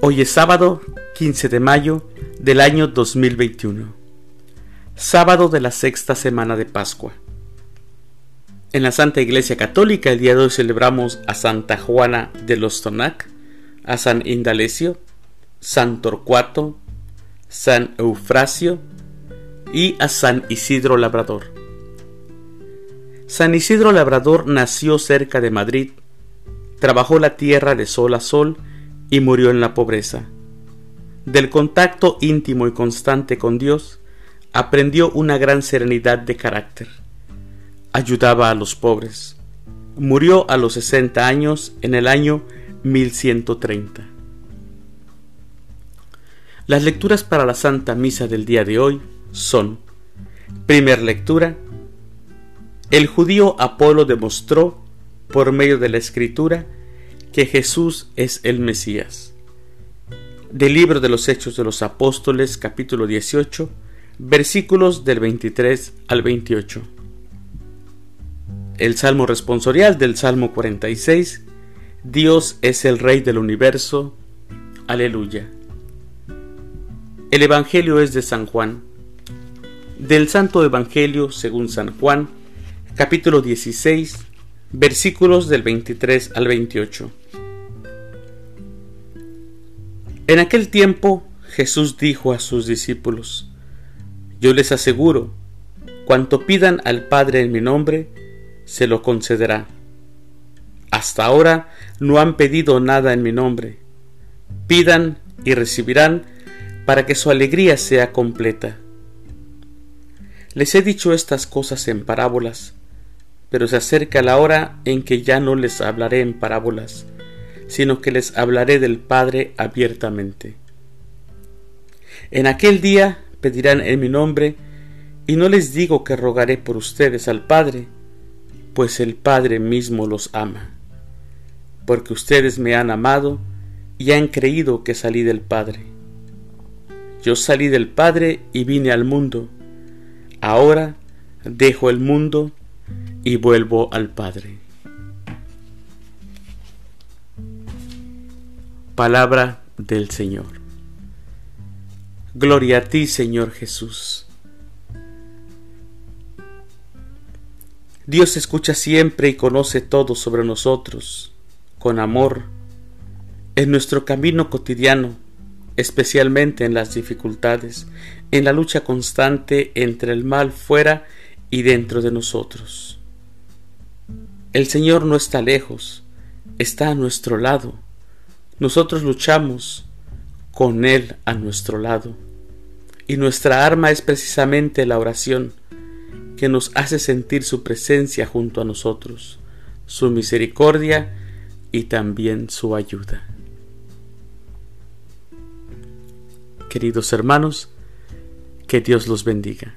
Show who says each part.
Speaker 1: Hoy es sábado 15 de mayo del año 2021, sábado de la sexta semana de Pascua. En la Santa Iglesia Católica el día de hoy celebramos a Santa Juana de los Tonac, a San Indalecio, San Torcuato, San Eufrasio y a San Isidro Labrador. San Isidro Labrador nació cerca de Madrid, trabajó la tierra de sol a sol y murió en la pobreza. Del contacto íntimo y constante con Dios, aprendió una gran serenidad de carácter. Ayudaba a los pobres. Murió a los 60 años en el año 1130. Las lecturas para la Santa Misa del día de hoy son, primer lectura, el judío Apolo demostró, por medio de la escritura, que Jesús es el Mesías. Del libro de los Hechos de los Apóstoles, capítulo 18, versículos del 23 al 28. El Salmo responsorial del Salmo 46, Dios es el Rey del universo. Aleluya. El Evangelio es de San Juan. Del Santo Evangelio según San Juan, capítulo 16, versículos del 23 al 28. En aquel tiempo Jesús dijo a sus discípulos, Yo les aseguro, cuanto pidan al Padre en mi nombre, se lo concederá. Hasta ahora no han pedido nada en mi nombre. Pidan y recibirán para que su alegría sea completa. Les he dicho estas cosas en parábolas pero se acerca la hora en que ya no les hablaré en parábolas, sino que les hablaré del Padre abiertamente. En aquel día pedirán en mi nombre, y no les digo que rogaré por ustedes al Padre, pues el Padre mismo los ama, porque ustedes me han amado y han creído que salí del Padre. Yo salí del Padre y vine al mundo. Ahora dejo el mundo y vuelvo al Padre. Palabra del Señor. Gloria a ti, Señor Jesús. Dios escucha siempre y conoce todo sobre nosotros, con amor, en nuestro camino cotidiano, especialmente en las dificultades, en la lucha constante entre el mal fuera y dentro de nosotros. El Señor no está lejos, está a nuestro lado. Nosotros luchamos con Él a nuestro lado. Y nuestra arma es precisamente la oración, que nos hace sentir su presencia junto a nosotros, su misericordia y también su ayuda. Queridos hermanos, que Dios los bendiga.